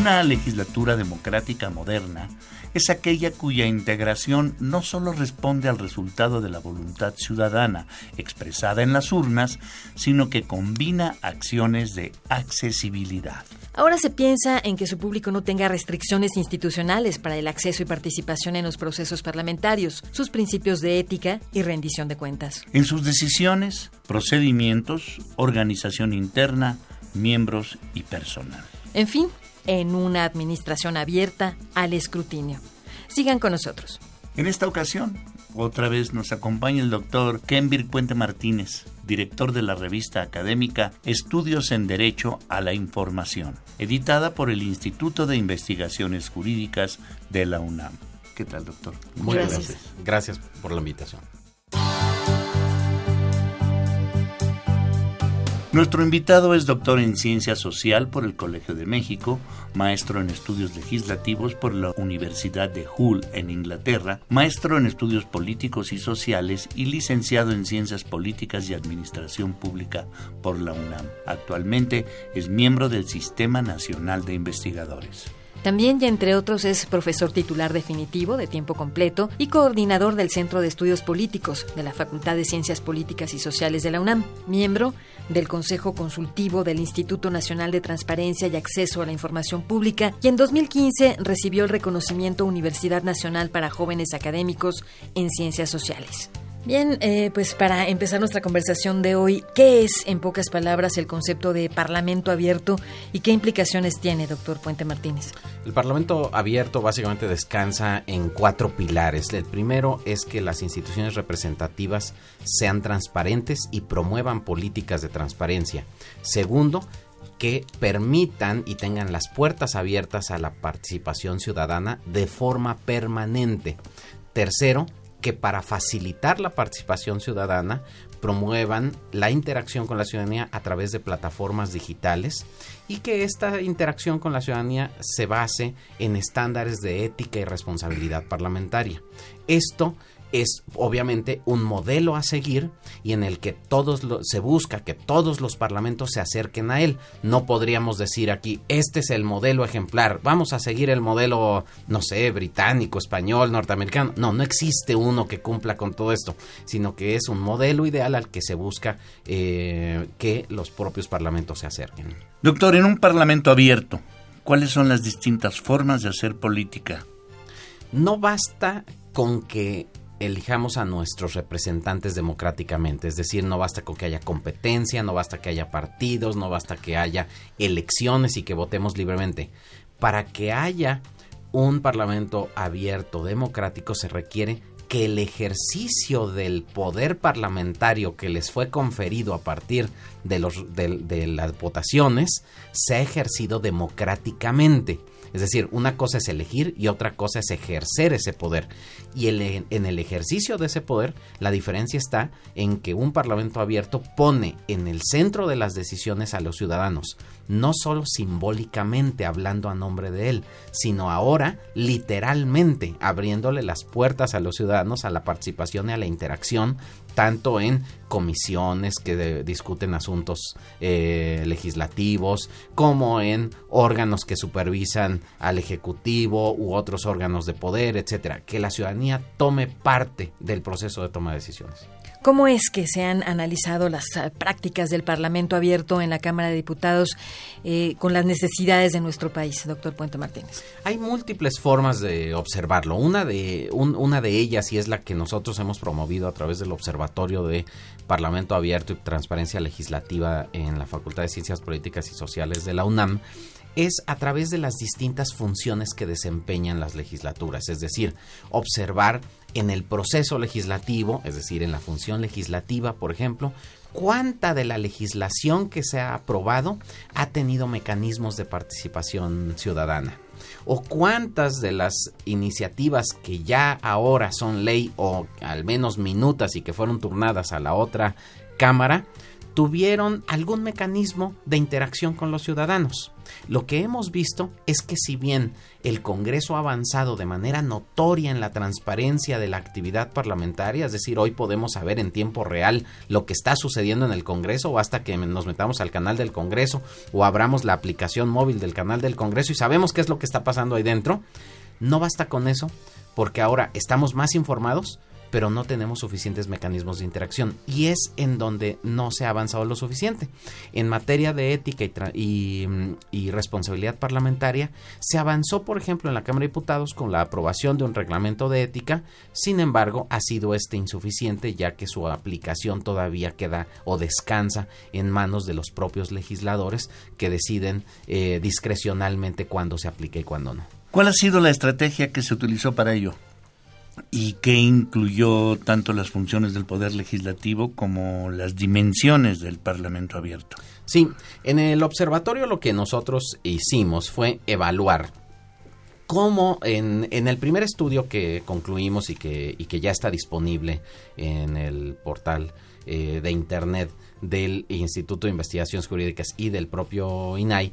Una legislatura democrática moderna es aquella cuya integración no solo responde al resultado de la voluntad ciudadana expresada en las urnas, sino que combina acciones de accesibilidad. Ahora se piensa en que su público no tenga restricciones institucionales para el acceso y participación en los procesos parlamentarios, sus principios de ética y rendición de cuentas. En sus decisiones, procedimientos, organización interna, miembros y personal. En fin, en una administración abierta al escrutinio. Sigan con nosotros. En esta ocasión, otra vez nos acompaña el doctor Kenvir Puente Martínez, director de la revista académica Estudios en Derecho a la Información, editada por el Instituto de Investigaciones Jurídicas de la UNAM. ¿Qué tal, doctor? Muy gracias. Gracias por la invitación. Nuestro invitado es doctor en Ciencia Social por el Colegio de México, maestro en Estudios Legislativos por la Universidad de Hull en Inglaterra, maestro en Estudios Políticos y Sociales y licenciado en Ciencias Políticas y Administración Pública por la UNAM. Actualmente es miembro del Sistema Nacional de Investigadores. También, y entre otros, es profesor titular definitivo de tiempo completo y coordinador del Centro de Estudios Políticos de la Facultad de Ciencias Políticas y Sociales de la UNAM, miembro del Consejo Consultivo del Instituto Nacional de Transparencia y Acceso a la Información Pública y en 2015 recibió el reconocimiento Universidad Nacional para Jóvenes Académicos en Ciencias Sociales. Bien, eh, pues para empezar nuestra conversación de hoy, ¿qué es, en pocas palabras, el concepto de Parlamento abierto y qué implicaciones tiene, doctor Puente Martínez? El Parlamento abierto básicamente descansa en cuatro pilares. El primero es que las instituciones representativas sean transparentes y promuevan políticas de transparencia. Segundo, que permitan y tengan las puertas abiertas a la participación ciudadana de forma permanente. Tercero, que para facilitar la participación ciudadana promuevan la interacción con la ciudadanía a través de plataformas digitales y que esta interacción con la ciudadanía se base en estándares de ética y responsabilidad parlamentaria. Esto es obviamente un modelo a seguir y en el que todos se busca que todos los parlamentos se acerquen a él. No podríamos decir aquí, este es el modelo ejemplar, vamos a seguir el modelo, no sé, británico, español, norteamericano. No, no existe uno que cumpla con todo esto, sino que es un modelo ideal al que se busca eh, que los propios parlamentos se acerquen. Doctor, en un parlamento abierto, ¿cuáles son las distintas formas de hacer política? No basta con que elijamos a nuestros representantes democráticamente. Es decir, no basta con que haya competencia, no basta que haya partidos, no basta que haya elecciones y que votemos libremente. Para que haya un parlamento abierto, democrático, se requiere que el ejercicio del poder parlamentario que les fue conferido a partir de, los, de, las votaciones sea ejercido democráticamente. Es decir, una cosa es elegir y otra cosa es ejercer ese poder. Y en el ejercicio de ese poder, la diferencia está en que un parlamento abierto pone en el centro de las decisiones a los ciudadanos, no solo simbólicamente hablando a nombre de él, sino ahora literalmente abriéndole las puertas a los ciudadanos a la participación y a la interacción tanto en comisiones que discuten asuntos eh, legislativos, como en órganos que supervisan al Ejecutivo u otros órganos de poder, etcétera. Que la ciudadanía tome parte del proceso de toma de decisiones. ¿Cómo es que se han analizado las ah, prácticas del Parlamento abierto en la Cámara de Diputados eh, con las necesidades de nuestro país, doctor Puente Martínez? Hay múltiples formas de observarlo. Una de, una de ellas, y es la que nosotros hemos promovido a través del Observatorio de Parlamento Abierto y Transparencia Legislativa en la Facultad de Ciencias Políticas y Sociales de la UNAM, es a través de las distintas funciones que desempeñan las legislaturas, es decir, observar en el proceso legislativo, es decir, en la función legislativa, por ejemplo, cuánta de la legislación que se ha aprobado ha tenido mecanismos de participación ciudadana. o cuántas de las iniciativas que ya ahora son ley o al menos minutas y que fueron turnadas a la otra Cámara tuvieron algún mecanismo de interacción con los ciudadanos. Lo que hemos visto es que si bien el Congreso ha avanzado de manera notoria en la transparencia de la actividad parlamentaria, es decir, hoy podemos saber en tiempo real lo que está sucediendo en el Congreso, o hasta que nos metamos al canal del Congreso o abramos la aplicación móvil del canal del Congreso y sabemos qué es lo que está pasando ahí dentro, no basta con eso, porque ahora estamos más informados, pero no tenemos suficientes mecanismos de interacción y es en donde no se ha avanzado lo suficiente. En materia de ética y, y, responsabilidad parlamentaria, se avanzó, por ejemplo, en la Cámara de Diputados con la aprobación de un reglamento de ética, sin embargo, ha sido este insuficiente ya que su aplicación todavía queda o descansa en manos de los propios legisladores que deciden eh, discrecionalmente cuándo se aplica y cuándo no. ¿Cuál ha sido la estrategia que se utilizó para ello? Y que incluyó tanto las funciones del Poder Legislativo como las dimensiones del Parlamento abierto. Sí, en el observatorio lo que nosotros hicimos fue evaluar cómo en, en el primer estudio que concluimos y que, y que ya está disponible en el portal eh, de Internet del Instituto de Investigaciones Jurídicas y del propio INAI,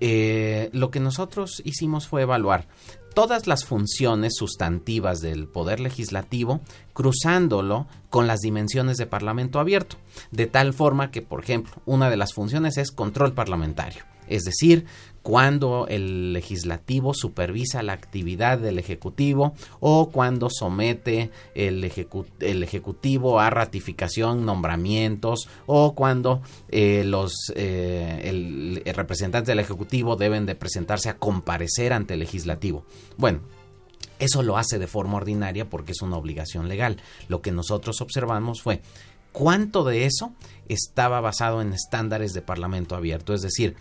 eh, lo que nosotros hicimos fue evaluar todas las funciones sustantivas del poder legislativo, cruzándolo con las dimensiones de parlamento abierto, de tal forma que, por ejemplo, una de las funciones es control parlamentario, es decir, cuando el legislativo supervisa la actividad del ejecutivo o cuando somete el, ejecutivo a ratificación, nombramientos o cuando eh, los eh, representantes del ejecutivo deben de presentarse a comparecer ante el legislativo. Bueno, eso lo hace de forma ordinaria porque es una obligación legal. Lo que nosotros observamos fue cuánto de eso estaba basado en estándares de parlamento abierto, es decir,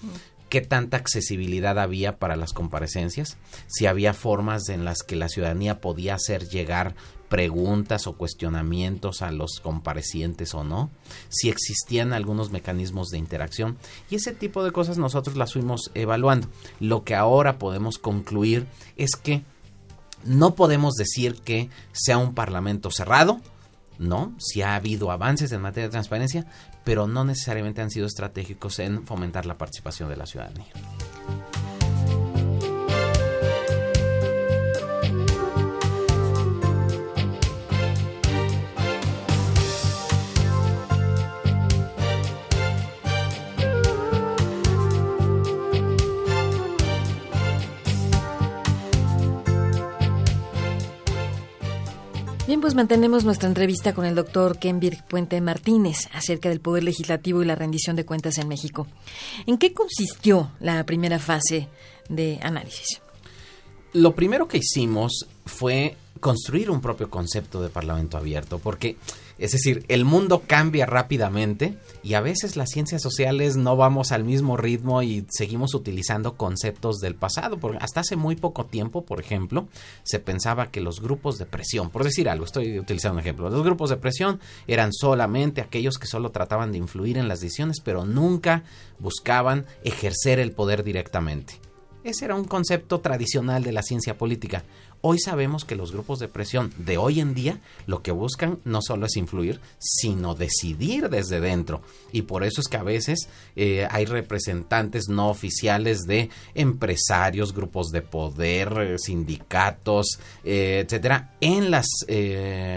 qué tanta accesibilidad había para las comparecencias, si había formas en las que la ciudadanía podía hacer llegar preguntas o cuestionamientos a los comparecientes o no, si existían algunos mecanismos de interacción y ese tipo de cosas nosotros las fuimos evaluando. Lo que ahora podemos concluir es que no podemos decir que sea un parlamento cerrado, no, si ha habido avances en materia de transparencia, pero no necesariamente han sido estratégicos en fomentar la participación de la ciudadanía. Pues mantenemos nuestra entrevista con el doctor Kenbirg Puente Martínez acerca del Poder Legislativo y la rendición de cuentas en México. ¿En qué consistió la primera fase de análisis? Lo primero que hicimos fue construir un propio concepto de Parlamento abierto, porque es decir, el mundo cambia rápidamente y a veces las ciencias sociales no vamos al mismo ritmo y seguimos utilizando conceptos del pasado. Porque hasta hace muy poco tiempo, por ejemplo, se pensaba que los grupos de presión, por decir algo, estoy utilizando un ejemplo, los grupos de presión eran solamente aquellos que solo trataban de influir en las decisiones, pero nunca buscaban ejercer el poder directamente. Ese era un concepto tradicional de la ciencia política. Hoy sabemos que los grupos de presión de hoy en día lo que buscan no solo es influir, sino decidir desde dentro. Y por eso es que a veces eh, hay representantes no oficiales de empresarios, grupos de poder, eh, sindicatos, eh, etcétera, en las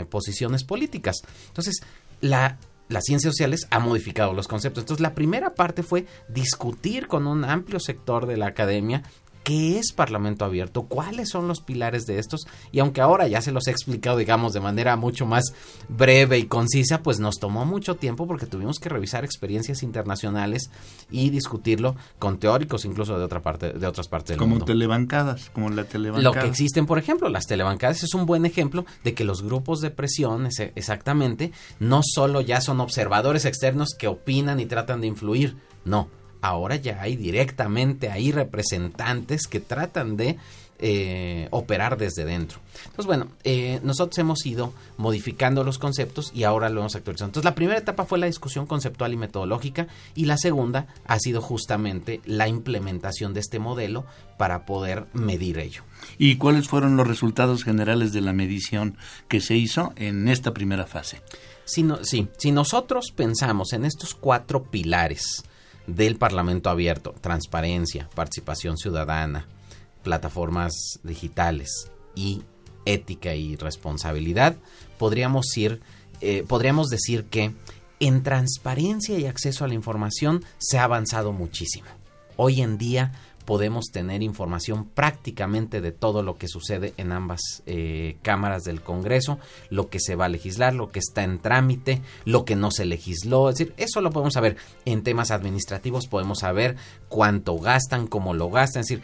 posiciones políticas. Entonces, la las ciencias sociales ha modificado los conceptos. Entonces, la primera parte fue discutir con un amplio sector de la academia qué es Parlamento Abierto, cuáles son los pilares de estos, y aunque ahora ya se los he explicado, digamos, de manera mucho más breve y concisa, pues nos tomó mucho tiempo porque tuvimos que revisar experiencias internacionales y discutirlo con teóricos incluso de otra parte, de otras partes del mundo. Como telebancadas, como la telebancada. Lo que existen, por ejemplo, las telebancadas es un buen ejemplo de que los grupos de presión, exactamente, no solo ya son observadores externos que opinan y tratan de influir, no, ahora ya hay directamente ahí representantes que tratan de eh, operar desde dentro. Entonces, bueno, eh, nosotros hemos ido modificando los conceptos y ahora lo hemos actualizado. Entonces, la primera etapa fue la discusión conceptual y metodológica y la segunda ha sido justamente la implementación de este modelo para poder medir ello. ¿Y cuáles fueron los resultados generales de la medición que se hizo en esta primera fase? Si sí, si nosotros pensamos en estos cuatro pilares del Parlamento abierto, transparencia, participación ciudadana, plataformas digitales y ética y responsabilidad, podríamos ir, eh, podríamos decir que en transparencia y acceso a la información se ha avanzado muchísimo. Hoy en día podemos tener información prácticamente de todo lo que sucede en ambas eh, cámaras del Congreso, lo que se va a legislar, lo que está en trámite, lo que no se legisló, es decir, eso lo podemos saber. En temas administrativos, podemos saber cuánto gastan, cómo lo gastan, es decir,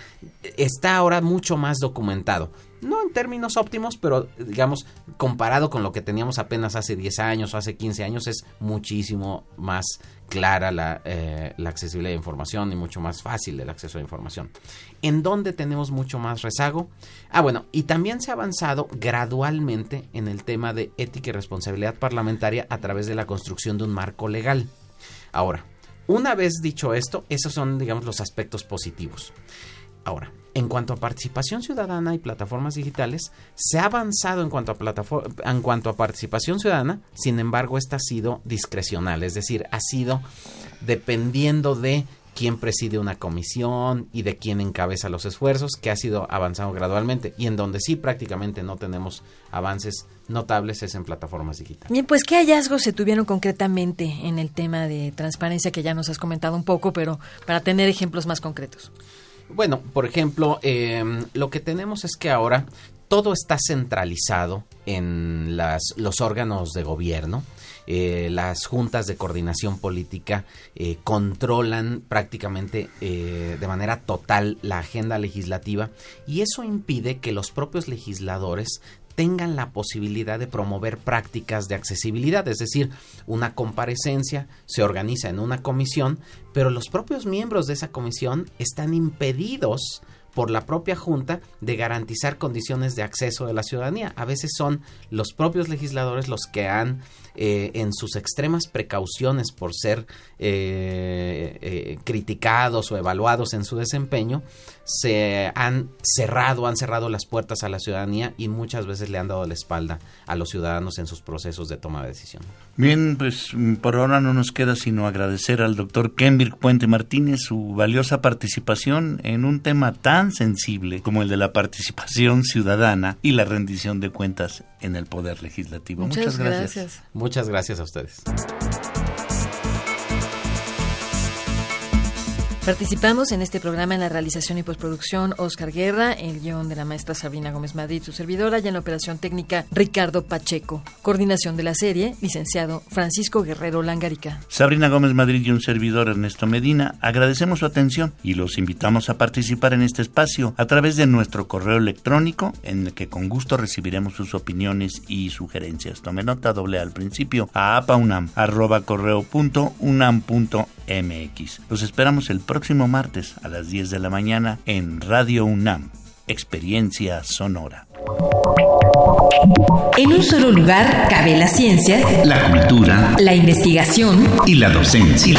está ahora mucho más documentado no en términos óptimos, pero digamos, comparado con lo que teníamos apenas hace 10 años o hace 15 años, es muchísimo más clara la, eh, la, accesibilidad de información y mucho más fácil el acceso a la información. ¿En dónde tenemos mucho más rezago? Ah, bueno, y también se ha avanzado gradualmente en el tema de ética y responsabilidad parlamentaria a través de la construcción de un marco legal. Ahora, una vez dicho esto, esos son, digamos, los aspectos positivos. Ahora, en cuanto a participación ciudadana y plataformas digitales, se ha avanzado en cuanto a, en cuanto a participación ciudadana, sin embargo, esta ha sido discrecional, es decir, ha sido dependiendo de quién preside una comisión y de quién encabeza los esfuerzos, que ha sido avanzado gradualmente y en donde sí prácticamente no tenemos avances notables es en plataformas digitales. Bien, pues ¿qué hallazgos se tuvieron concretamente en el tema de transparencia que ya nos has comentado un poco, pero para tener ejemplos más concretos? Bueno, por ejemplo, em, lo que tenemos es que ahora todo está centralizado en los órganos de gobierno. Eh, las juntas de coordinación política eh, controlan prácticamente eh, de manera total la agenda legislativa y eso impide que los propios legisladores tengan la posibilidad de promover prácticas de accesibilidad, es decir, una comparecencia se organiza en una comisión, pero los propios miembros de esa comisión están impedidos por la propia Junta de garantizar condiciones de acceso de la ciudadanía. A veces son los propios legisladores los que han, eh, en sus extremas precauciones por ser eh, eh, criticados o evaluados en su desempeño, se han cerrado, han cerrado las puertas a la ciudadanía y muchas veces le han dado la espalda a los ciudadanos en sus procesos de toma de decisión. Bien, pues por ahora no nos queda sino agradecer al doctor Kenbirk Puente Martínez su valiosa participación en un tema tan sensible como el de la participación ciudadana y la rendición de cuentas en el Poder Legislativo. Muchas, gracias. Muchas gracias a ustedes. Participamos en este programa en la realización y postproducción Oscar Guerra, el guion de la maestra Sabina Gómez Madrid, su servidora, y en la operación técnica Ricardo Pacheco. Coordinación de la serie, licenciado Francisco Guerrero Langarica. Sabrina Gómez Madrid y un servidor Ernesto Medina, agradecemos su atención y los invitamos a participar en este espacio a través de nuestro correo electrónico en el que con gusto recibiremos sus opiniones y sugerencias. Tome nota doble al principio a apaunam Los esperamos el próximo martes a las 10 de la mañana en Radio UNAM, Experiencia Sonora. En un solo lugar cabe la ciencia, la cultura, la investigación y la docencia.